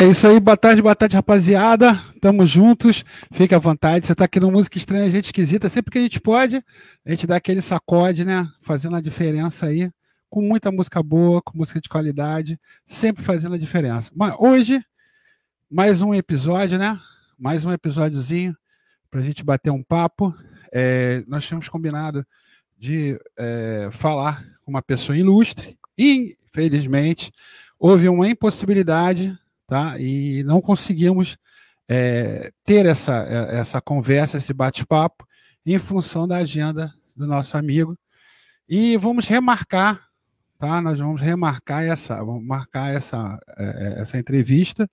É isso aí, boa tarde, boa tarde, rapaziada. Tamo juntos, fique à vontade. Você tá aqui no Música Estranha, gente esquisita. Sempre que a gente pode, a gente dá aquele sacode, né? Fazendo a diferença aí. Com muita música boa, com música de qualidade, sempre fazendo a diferença. Mas hoje, mais um episódio, né? Mais um episódiozinho pra gente bater um papo. É, nós tínhamos combinado de é, falar com uma pessoa ilustre. Infelizmente, houve uma impossibilidade tá? E não conseguimos é, ter essa, é, essa conversa, esse bate-papo, em função da agenda do nosso amigo. E vamos remarcar, tá? Nós vamos remarcar essa, vamos marcar essa, é, essa entrevista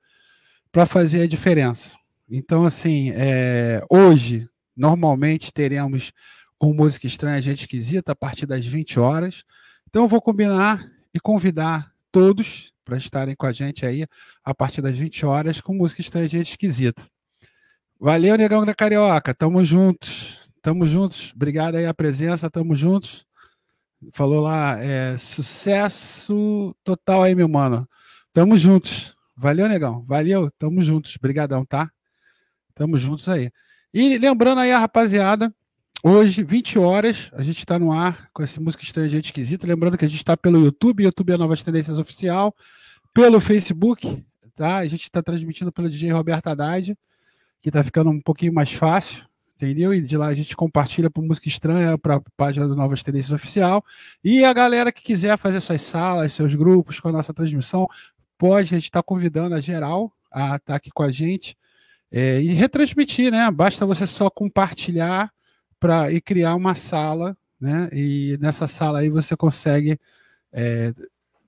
para fazer a diferença. Então, assim, é, hoje, normalmente teremos o Música Estranha, Gente Esquisita, a partir das 20 horas. Então, eu vou combinar e convidar todos para estarem com a gente aí a partir das 20 horas com música estrangeira esquisita. Valeu, Negão da Carioca. Tamo juntos. Tamo juntos. Obrigado aí a presença. Tamo juntos. Falou lá, é, sucesso total aí, meu mano. Tamo juntos. Valeu, Negão. Valeu. Tamo juntos. Obrigadão, tá? Tamo juntos aí. E lembrando aí a rapaziada, Hoje, 20 horas, a gente está no ar com essa música estranha, gente esquisita. Lembrando que a gente está pelo YouTube, YouTube é Novas Tendências Oficial, pelo Facebook, tá? A gente está transmitindo pelo DJ Roberto Haddad, que está ficando um pouquinho mais fácil, entendeu? E de lá a gente compartilha por música estranha para a página do Novas Tendências Oficial. E a galera que quiser fazer suas salas, seus grupos com a nossa transmissão, pode, a gente está convidando a geral a estar tá aqui com a gente é, e retransmitir, né? Basta você só compartilhar para e criar uma sala, né? E nessa sala aí você consegue é,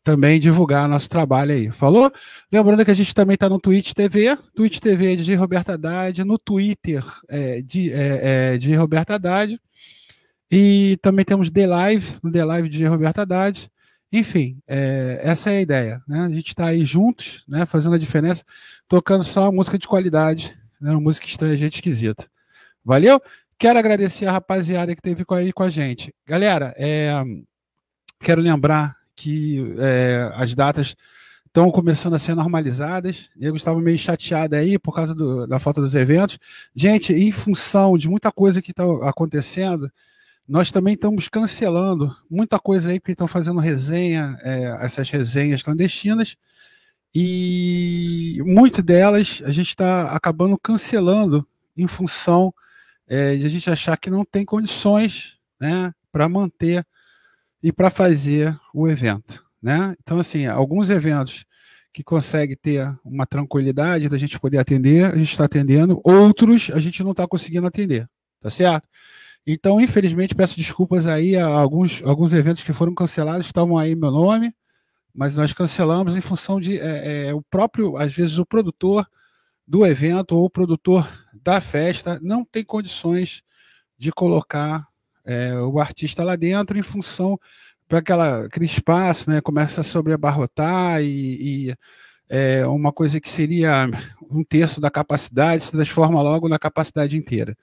também divulgar nosso trabalho aí. Falou? Lembrando que a gente também está no Twitch TV, Twitch TV de Roberto Haddad, no Twitter é, de, é, é, de Roberto Haddad. E também temos The Live, no The Live de Roberto Haddad. Enfim, é, essa é a ideia. Né? A gente está aí juntos, né, fazendo a diferença, tocando só música de qualidade, né, música estranha, gente esquisita. Valeu? Quero agradecer a rapaziada que esteve aí com a gente. Galera, é, quero lembrar que é, as datas estão começando a ser normalizadas. Eu estava meio chateado aí por causa do, da falta dos eventos. Gente, em função de muita coisa que está acontecendo, nós também estamos cancelando muita coisa aí, porque estão fazendo resenha, é, essas resenhas clandestinas, e muitas delas a gente está acabando cancelando em função é, de a gente achar que não tem condições né, para manter e para fazer o evento. Né? Então, assim, alguns eventos que conseguem ter uma tranquilidade da gente poder atender, a gente está atendendo, outros a gente não está conseguindo atender, tá certo? Então, infelizmente, peço desculpas aí a alguns, alguns eventos que foram cancelados, estavam aí meu nome, mas nós cancelamos em função de é, é, o próprio, às vezes, o produtor do evento ou o produtor da festa não tem condições de colocar é, o artista lá dentro em função para aquele espaço, né, começa a sobreabarrotar e, e é, uma coisa que seria um terço da capacidade se transforma logo na capacidade inteira.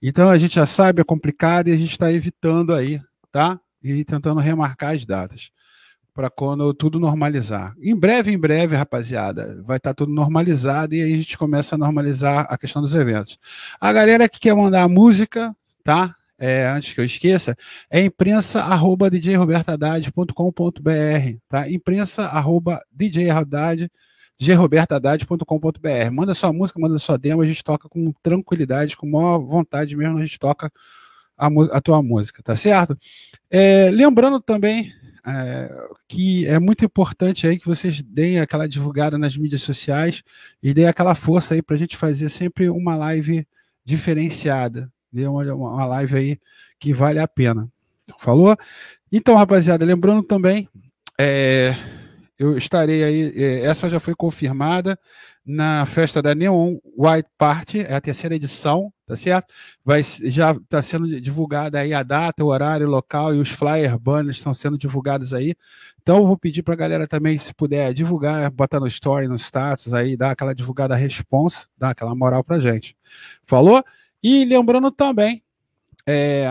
Então a gente já sabe, é complicado e a gente está evitando aí, tá? E tentando remarcar as datas para quando tudo normalizar. Em breve, em breve, rapaziada, vai estar tá tudo normalizado e aí a gente começa a normalizar a questão dos eventos. A galera que quer mandar música, tá? É, antes que eu esqueça, é imprensa@djrobertadade.com.br, tá? imprensa@djrobertadade.com.br. Manda sua música, manda sua demo, a gente toca com tranquilidade, com maior vontade mesmo, a gente toca a, a tua música, tá certo? É, lembrando também é, que é muito importante aí que vocês deem aquela divulgada nas mídias sociais e deem aquela força aí para a gente fazer sempre uma live diferenciada, dê uma, uma live aí que vale a pena. Falou? Então, rapaziada, lembrando também, é, eu estarei aí, é, essa já foi confirmada, na festa da Neon White Party, é a terceira edição, tá certo? Vai, já está sendo divulgada aí a data, o horário, o local e os flyer banners estão sendo divulgados aí. Então eu vou pedir para a galera também, se puder divulgar, botar no story, no status aí, dar aquela divulgada responsa, dar aquela moral para gente. Falou? E lembrando também, é,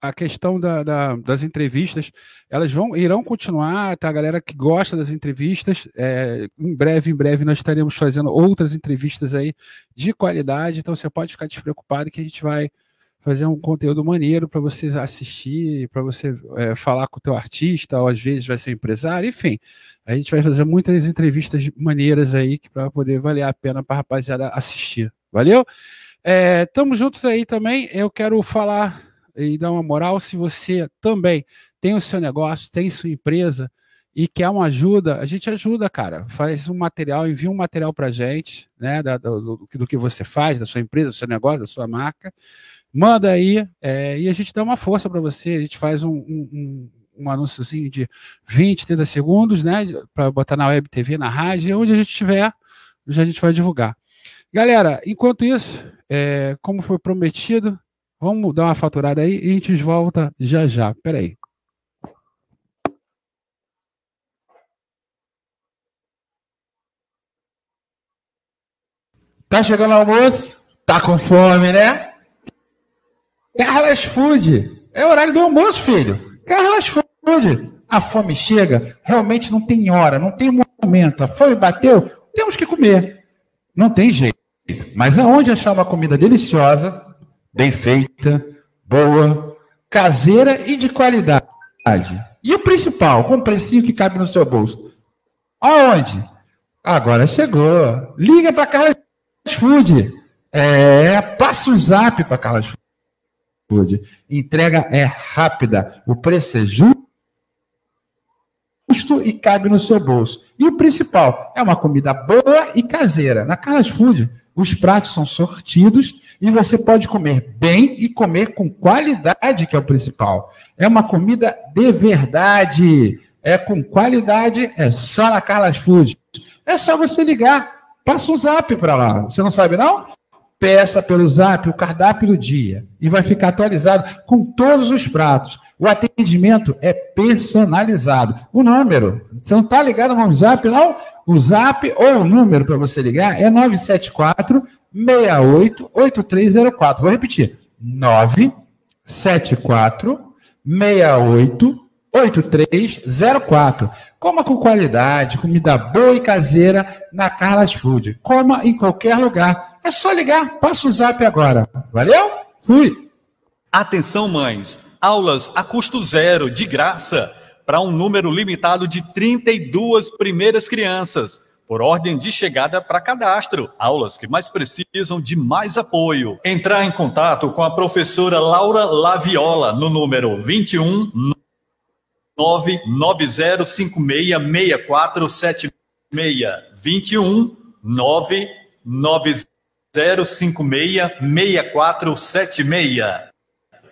a questão da, da, das entrevistas, elas vão irão continuar, tá? A galera que gosta das entrevistas, é, em breve, em breve, nós estaremos fazendo outras entrevistas aí de qualidade, então você pode ficar despreocupado que a gente vai fazer um conteúdo maneiro para você assistir, para você é, falar com o teu artista, ou às vezes vai ser empresário, enfim. A gente vai fazer muitas entrevistas maneiras aí para poder valer a pena para a rapaziada assistir. Valeu? É, juntos aí também. Eu quero falar e dar uma moral. Se você também tem o seu negócio, tem sua empresa e quer uma ajuda, a gente ajuda, cara. Faz um material, envia um material para gente, né, da, do, do, que você faz, da sua empresa, do seu negócio, da sua marca. Manda aí é, e a gente dá uma força para você. A gente faz um, um, um, anúnciozinho de 20, 30 segundos, né, para botar na web TV, na rádio, onde a gente estiver, já a gente vai divulgar. Galera, enquanto isso, é, como foi prometido, vamos dar uma faturada aí e a gente volta já já. Peraí. Tá chegando o almoço? Tá com fome, né? Carlas Food. É horário do almoço, filho. Carlas Food. A fome chega, realmente não tem hora, não tem momento. A fome bateu, temos que comer. Não tem jeito. Mas aonde achar uma comida deliciosa, bem feita, boa, caseira e de qualidade? E o principal, com um precinho que cabe no seu bolso. Aonde? Agora chegou. Liga para Carlos Food. É, passa o zap para Carlos Food. Entrega é rápida. O preço é justo e cabe no seu bolso. E o principal, é uma comida boa e caseira. Na Carlos Food, os pratos são sortidos e você pode comer bem e comer com qualidade, que é o principal. É uma comida de verdade. É com qualidade, é só na Carlas Food. É só você ligar, passa um zap para lá. Você não sabe não? Peça pelo zap o cardápio do dia e vai ficar atualizado com todos os pratos. O atendimento é personalizado. O número, você não está ligado no zap, não? O zap ou o número para você ligar é 974 68 8304. Vou repetir. 974 68 8304. Coma com qualidade, comida boa e caseira na Carlas Food. Coma em qualquer lugar. É só ligar. Passa o zap agora. Valeu? Fui. Atenção, mães. Aulas a custo zero, de graça, para um número limitado de 32 primeiras crianças por ordem de chegada para cadastro. Aulas que mais precisam de mais apoio. Entrar em contato com a professora Laura Laviola no número 21 990566476 21 990566476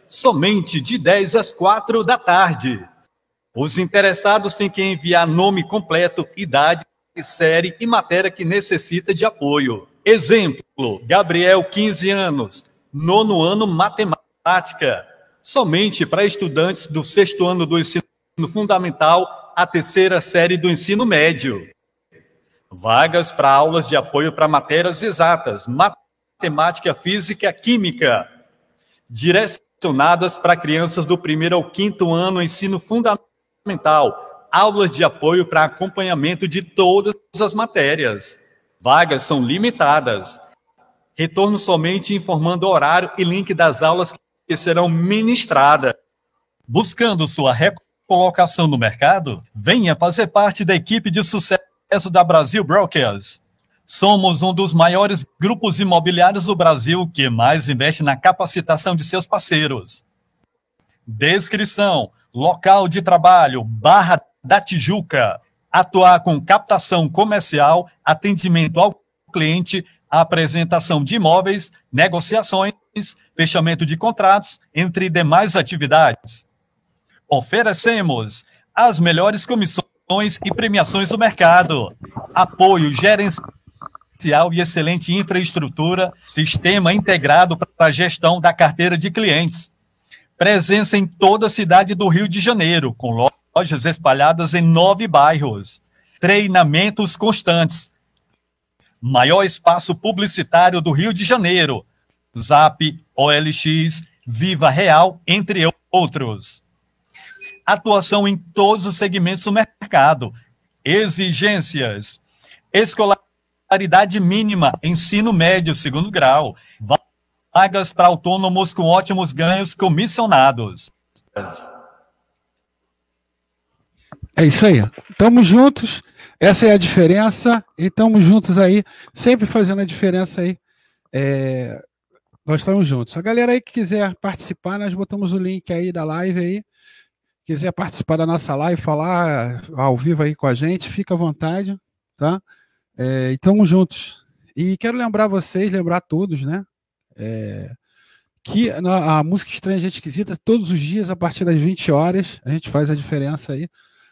somente de 10 às 4 da tarde. Os interessados têm que enviar nome completo, idade, série e matéria que necessita de apoio. Exemplo: Gabriel, 15 anos, nono ano matemática. Somente para estudantes do sexto ano do ensino fundamental à terceira série do ensino médio. Vagas para aulas de apoio para matérias exatas, matemática, física, química. Direcionadas para crianças do primeiro ao quinto ano ensino fundamental. Aulas de apoio para acompanhamento de todas as matérias. Vagas são limitadas. Retorno somente informando horário e link das aulas que serão ministradas. Buscando sua recuperação colocação no mercado? Venha fazer parte da equipe de sucesso da Brasil Brokers. Somos um dos maiores grupos imobiliários do Brasil que mais investe na capacitação de seus parceiros. Descrição: local de trabalho, Barra da Tijuca. Atuar com captação comercial, atendimento ao cliente, apresentação de imóveis, negociações, fechamento de contratos, entre demais atividades. Oferecemos as melhores comissões e premiações do mercado, apoio gerencial e excelente infraestrutura, sistema integrado para a gestão da carteira de clientes. Presença em toda a cidade do Rio de Janeiro, com lojas espalhadas em nove bairros. Treinamentos constantes. Maior espaço publicitário do Rio de Janeiro. Zap OLX Viva Real, entre outros. Atuação em todos os segmentos do mercado. Exigências. Escolaridade mínima, ensino médio, segundo grau. Vagas para autônomos com ótimos ganhos comissionados. É isso aí. Tamo juntos. Essa é a diferença. E estamos juntos aí, sempre fazendo a diferença aí. É, nós estamos juntos. A galera aí que quiser participar, nós botamos o link aí da live aí. Quiser participar da nossa live, falar ao vivo aí com a gente, fica à vontade, tá? É, e juntos. E quero lembrar vocês, lembrar todos, né? É, que a, música estranha, gente esquisita, todos os dias, a partir das 20 horas, a gente faz a diferença aí,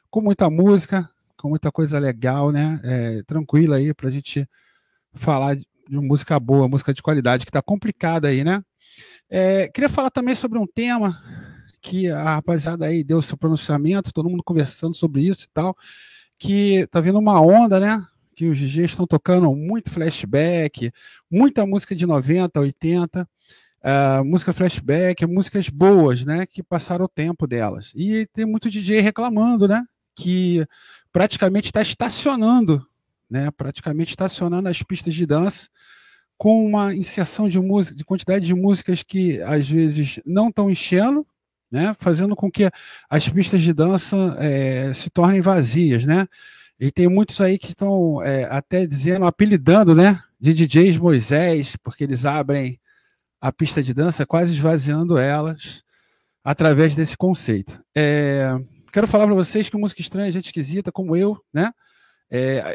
com muita música, com muita coisa legal, né? É, tranquila aí para a gente falar de, música boa, música de qualidade, que está complicada aí, né? É, queria falar também sobre um tema que a rapaziada aí deu seu pronunciamento, todo mundo conversando sobre isso e tal, que tá vindo uma onda, né? Que os DJs estão tocando muito flashback, muita música de 90, 80, uh, música flashback, músicas boas, né? Que passaram o tempo delas. E tem muito DJ reclamando, né? Que praticamente está estacionando né, praticamente estacionando as pistas de dança com uma inserção de música, de quantidade de músicas que às vezes não estão enchendo, né, fazendo com que as pistas de dança é, se tornem vazias, né? E tem muitos aí que estão é, até dizendo, apelidando, né, de DJs Moisés, porque eles abrem a pista de dança quase esvaziando elas através desse conceito. É, quero falar para vocês que música estranha, gente esquisita, como eu, né? É,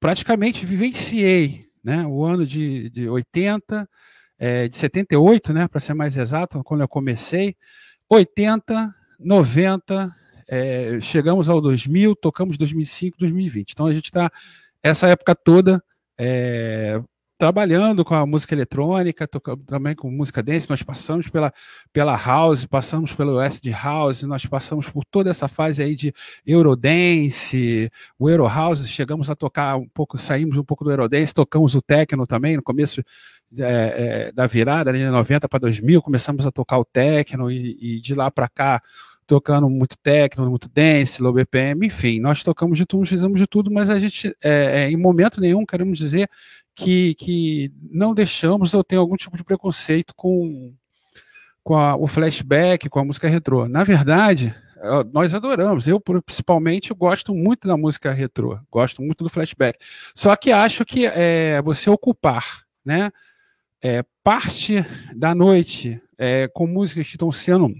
praticamente vivenciei né, o ano de, de 80, é, de 78, né, para ser mais exato, quando eu comecei, 80, 90, é, chegamos ao 2000, tocamos 2005, 2020. Então a gente está, essa época toda, é, trabalhando com a música eletrônica, tocando também com música dance, nós passamos pela, pela house, passamos pelo acid house, nós passamos por toda essa fase aí de eurodance, o euro house, chegamos a tocar um pouco, saímos um pouco do eurodance, tocamos o techno também no começo é, é, da virada, de 90 para 2000, começamos a tocar o techno e, e de lá para cá tocando muito techno, muito dance, low BPM, enfim, nós tocamos de tudo, fizemos de tudo, mas a gente, é, é em momento nenhum, queremos dizer que, que não deixamos ou tem algum tipo de preconceito com, com a, o flashback, com a música retrô. Na verdade, nós adoramos. Eu, principalmente, eu gosto muito da música retrô, gosto muito do flashback. Só que acho que é, você ocupar né, é, parte da noite é, com músicas que estão sendo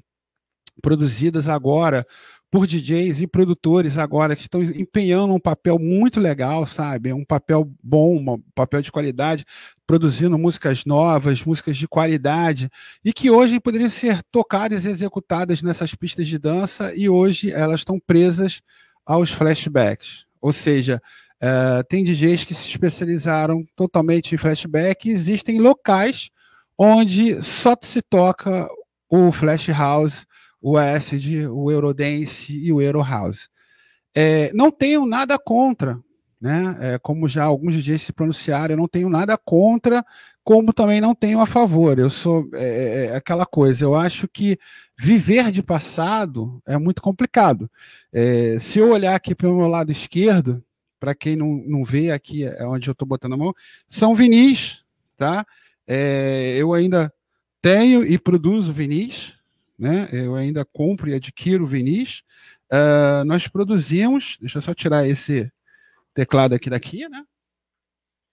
produzidas agora por DJs e produtores agora que estão empenhando um papel muito legal, sabe? Um papel bom, um papel de qualidade, produzindo músicas novas, músicas de qualidade, e que hoje poderiam ser tocadas e executadas nessas pistas de dança, e hoje elas estão presas aos flashbacks. Ou seja, uh, tem DJs que se especializaram totalmente em flashback, existem locais onde só se toca o flash house o acid, o eurodance e o eurohouse. É, não tenho nada contra, né? É, como já alguns DJs se pronunciaram, eu não tenho nada contra, como também não tenho a favor. Eu sou é, aquela coisa. Eu acho que viver de passado é muito complicado. Se eu olhar aqui para o meu lado esquerdo, para quem não, não vê aqui é onde eu estou botando a mão, são vinis, tá? É, eu ainda tenho e produzo vinis, né? Eu ainda compro e adquiro vinis. Uh, nós produzimos, deixa eu só tirar esse teclado aqui daqui, né?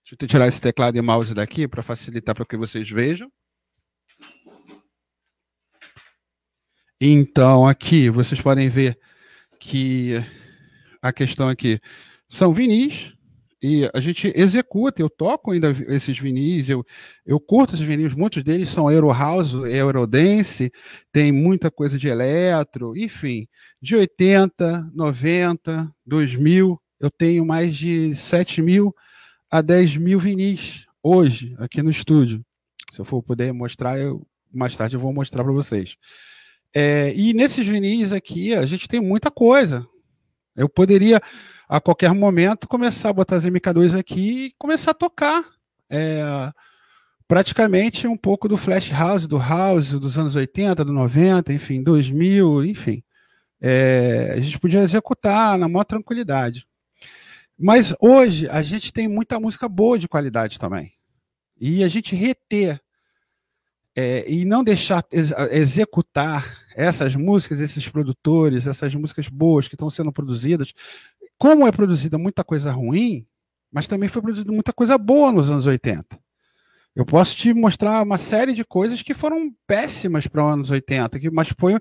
Deixa eu tirar esse teclado e mouse daqui para facilitar para que vocês vejam. Então, aqui vocês podem ver que a questão aqui são vinis, e a gente executa, eu toco ainda esses vinis, eu, eu curto esses vinis, muitos deles são Euro House, Eurodance, tem muita coisa de eletro, enfim, de 80, 90, 2000, eu tenho mais de 7 mil a 10 mil vinis hoje aqui no estúdio. Se eu for poder mostrar, eu, mais tarde eu vou mostrar para vocês. É, e nesses vinis aqui, a gente tem muita coisa. Eu poderia a qualquer momento começar a botar as MK2 aqui e começar a tocar. É, praticamente um pouco do flash house, do house dos anos 80, do 90, enfim, 2000, enfim. É, a gente podia executar na maior tranquilidade. Mas hoje a gente tem muita música boa de qualidade também. E a gente reter é, e não deixar ex executar essas músicas, esses produtores, essas músicas boas que estão sendo produzidas, como é produzida muita coisa ruim, mas também foi produzida muita coisa boa nos anos 80. Eu posso te mostrar uma série de coisas que foram péssimas para os anos 80, que, mas foi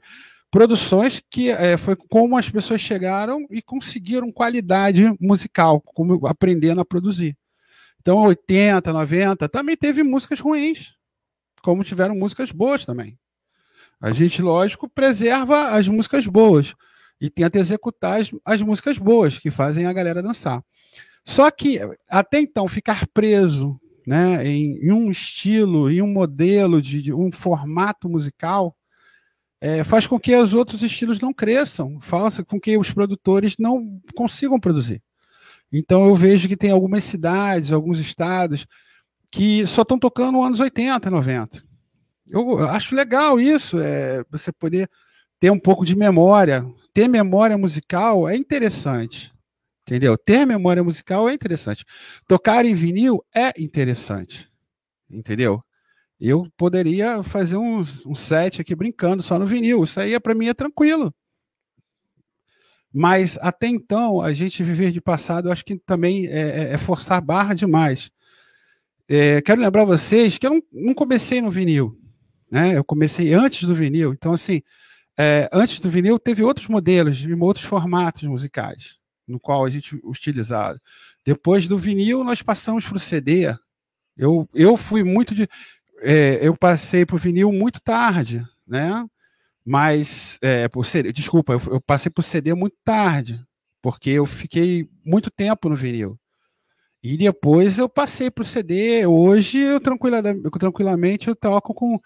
produções que é, foi como as pessoas chegaram e conseguiram qualidade musical, como aprendendo a produzir. Então, 80, 90, também teve músicas ruins, como tiveram músicas boas também. A gente, lógico, preserva as músicas boas e tenta executar as, as músicas boas que fazem a galera dançar. Só que, até então, ficar preso né, em, em um estilo, em um modelo, de, de um formato musical, é, faz com que os outros estilos não cresçam, faz com que os produtores não consigam produzir. Então eu vejo que tem algumas cidades, alguns estados que só estão tocando anos 80, 90. Eu acho legal isso, é, você poder ter um pouco de memória. Ter memória musical é interessante. Entendeu? Ter memória musical é interessante. Tocar em vinil é interessante. Entendeu? Eu poderia fazer um, um set aqui brincando só no vinil. Isso aí para mim é tranquilo. Mas até então, a gente viver de passado, eu acho que também é, é, é forçar barra demais. É, quero lembrar vocês que eu não, não, comecei no vinil, né? Eu comecei antes do vinil. Então, assim, é, antes do vinil teve outros modelos, outros formatos musicais, no qual a gente utilizava. Depois do vinil, nós passamos para o CD. Eu, eu fui muito de é, eu passei para o vinil muito tarde, né? Mas, é, por CD, desculpa, eu, eu passei por CD muito tarde, porque eu fiquei muito tempo no vinil. E depois eu passei para o CD. Hoje eu, tranquilamente eu toco com,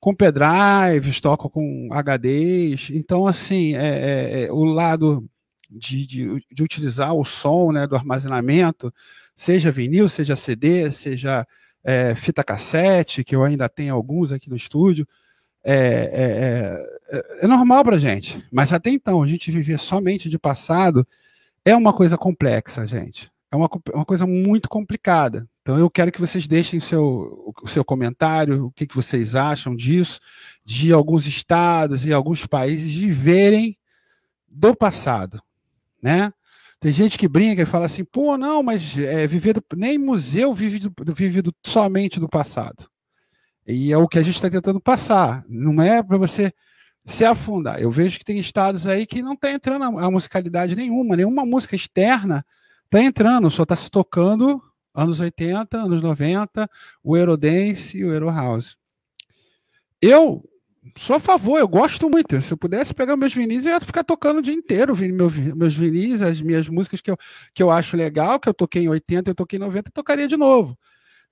com pendrives, toco com HDs. Então, assim, é, é, é, o lado de, de, de, utilizar o som né, do armazenamento, seja vinil, seja CD, seja é, fita cassete, que eu ainda tenho alguns aqui no estúdio, é, é, é, é normal para gente. Mas até então, a gente viver somente de passado é uma coisa complexa, gente. É uma, uma coisa muito complicada. Então eu quero que vocês deixem seu, o seu comentário, o que, que vocês acham disso, de alguns estados e alguns países viverem do passado, né? Tem gente que brinca e fala assim, pô, não, mas é, viver do, nem museu vive, do, vive do, somente do passado. E é o que a gente está tentando passar. Não é para você se afundar. Eu vejo que tem estados aí que não está entrando a, a, musicalidade nenhuma, nenhuma música externa está entrando, só está se tocando anos 80, anos 90, o Eurodance e o Euro House. Eu sou a favor, eu gosto muito. Se eu pudesse pegar meus vinis, eu ia ficar tocando o dia inteiro, meus, meus vinis, as minhas músicas que eu, que eu acho legal, que eu toquei em 80, eu toquei em 90, eu tocaria de novo.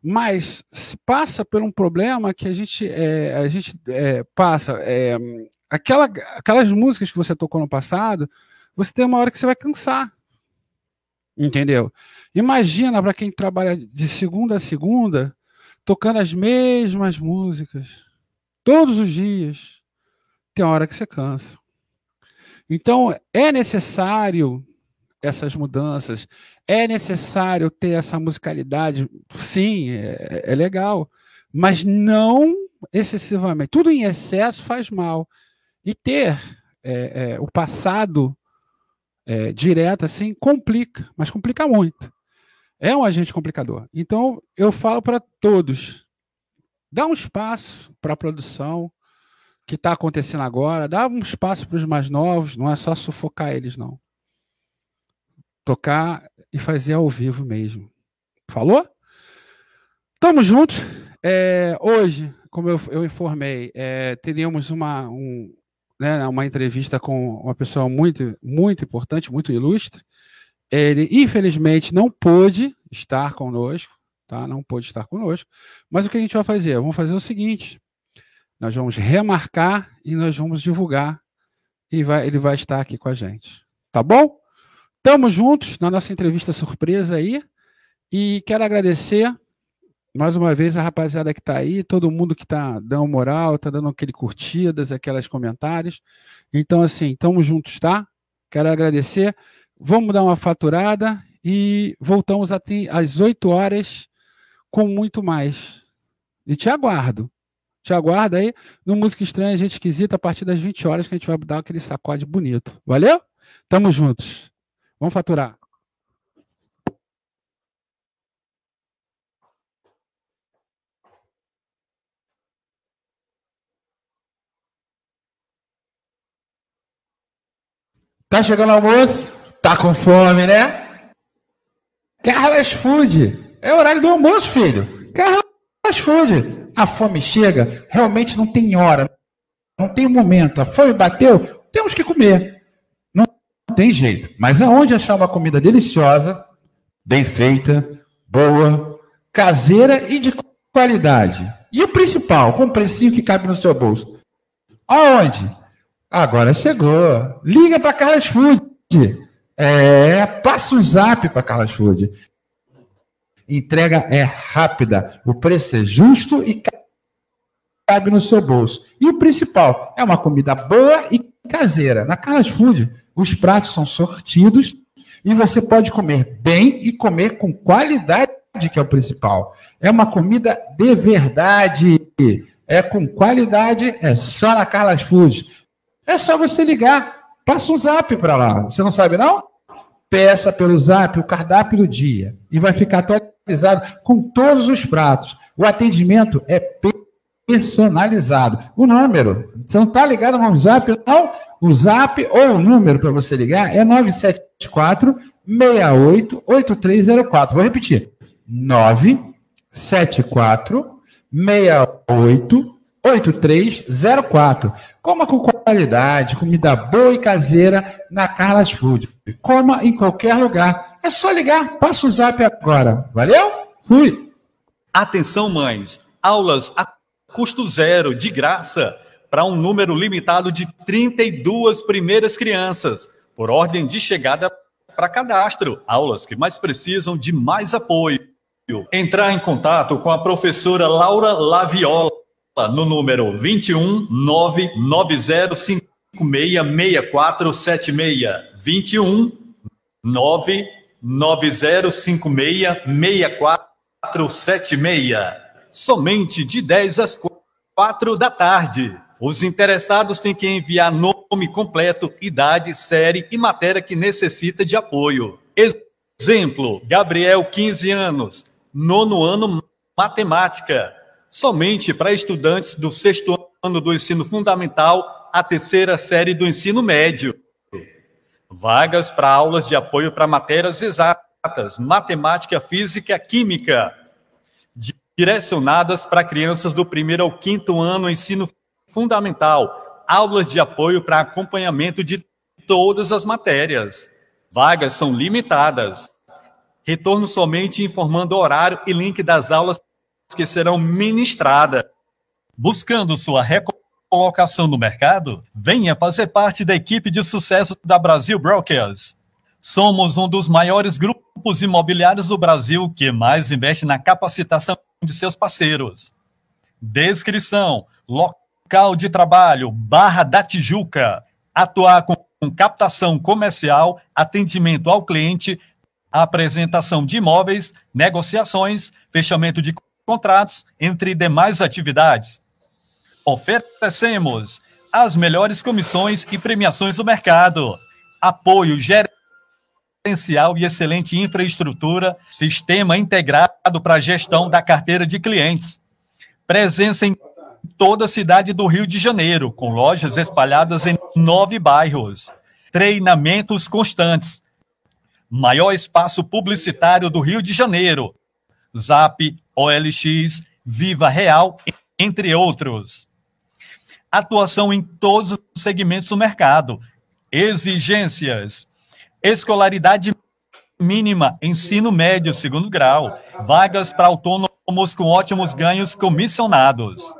Mas se passa por um problema que a gente, é, a gente é, passa. É, aquela, aquelas músicas que você tocou no passado, você tem uma hora que você vai cansar. Entendeu? Imagina para quem trabalha de segunda a segunda, tocando as mesmas músicas todos os dias, tem hora que você cansa. Então, é necessário essas mudanças, é necessário ter essa musicalidade, sim, é, é legal, mas não excessivamente. Tudo em excesso faz mal. E ter é, é, o passado é, direto assim complica, mas complica muito. É um agente complicador. Então, eu falo para todos: Dá um espaço para a produção que está acontecendo agora, dá um espaço para os mais novos, não é só sufocar eles, não. Tocar e fazer ao vivo mesmo. Falou? Tamo juntos. É, hoje, como eu, eu informei, é, teríamos uma, um, né, uma entrevista com uma pessoa muito, muito importante, muito ilustre. Ele, infelizmente, não pôde estar conosco, tá? Não pôde estar conosco. Mas o que a gente vai fazer? Vamos fazer o seguinte: nós vamos remarcar e nós vamos divulgar e vai, ele vai estar aqui com a gente. Tá bom? Estamos juntos na nossa entrevista surpresa aí. E quero agradecer mais uma vez, a rapaziada que está aí, todo mundo que está dando moral, está dando aquele curtidas, aquelas comentários. Então, assim, estamos juntos, tá? Quero agradecer. Vamos dar uma faturada e voltamos às 8 horas com muito mais. E te aguardo. Te aguardo aí no Música Estranha, Gente Esquisita, a partir das 20 horas que a gente vai dar aquele sacode bonito. Valeu? Tamo juntos. Vamos faturar. Tá chegando o almoço? Tá com fome, né? Carlas Food. É horário do almoço, filho. Carlas Food. A fome chega, realmente não tem hora, não tem momento. A fome bateu, temos que comer. Não tem jeito. Mas aonde achar uma comida deliciosa, bem feita, boa, caseira e de qualidade? E o principal, com um precinho que cabe no seu bolso. Aonde? Agora chegou. Liga para Carlos Food. É, passa um zap para Carlos Food. Entrega é rápida, o preço é justo e cabe no seu bolso. E o principal, é uma comida boa e caseira. Na Carlos Food, os pratos são sortidos e você pode comer bem e comer com qualidade, que é o principal. É uma comida de verdade. É com qualidade, é só na Carlos Food. É só você ligar, passa um zap para lá. Você não sabe, não? Peça pelo zap o cardápio do dia e vai ficar atualizado com todos os pratos. O atendimento é personalizado. O número, você não está ligado no zap, não? O zap ou o número para você ligar é 974 68 8304. Vou repetir. 974 68 8304. Coma com qualidade, comida boa e caseira na Carlas Food. Coma em qualquer lugar. É só ligar, passa o zap agora. Valeu? Fui. Atenção, mães. Aulas a custo zero, de graça, para um número limitado de 32 primeiras crianças, por ordem de chegada para cadastro. Aulas que mais precisam de mais apoio. Entrar em contato com a professora Laura Laviola no número 21 99056 6476. 21 99056 6476. Somente de 10 às 4 da tarde. Os interessados têm que enviar nome completo, idade, série e matéria que necessita de apoio. Exemplo: Gabriel, 15 anos, nono ano, matemática somente para estudantes do sexto ano do ensino fundamental à terceira série do ensino médio. Vagas para aulas de apoio para matérias exatas, matemática, física, química, direcionadas para crianças do primeiro ao quinto ano ensino fundamental, aulas de apoio para acompanhamento de todas as matérias. Vagas são limitadas. Retorno somente informando horário e link das aulas que serão ministradas. Buscando sua recolocação no mercado, venha fazer parte da equipe de sucesso da Brasil Brokers. Somos um dos maiores grupos imobiliários do Brasil que mais investe na capacitação de seus parceiros. Descrição: local de trabalho, Barra da Tijuca. Atuar com captação comercial, atendimento ao cliente, apresentação de imóveis, negociações, fechamento de contratos, entre demais atividades. Oferecemos as melhores comissões e premiações do mercado, apoio gerencial e excelente infraestrutura, sistema integrado para a gestão da carteira de clientes. Presença em toda a cidade do Rio de Janeiro, com lojas espalhadas em nove bairros. Treinamentos constantes. Maior espaço publicitário do Rio de Janeiro. Zap OLX, Viva Real, entre outros. Atuação em todos os segmentos do mercado. Exigências: escolaridade mínima, ensino médio, segundo grau, vagas para autônomos com ótimos ganhos comissionados.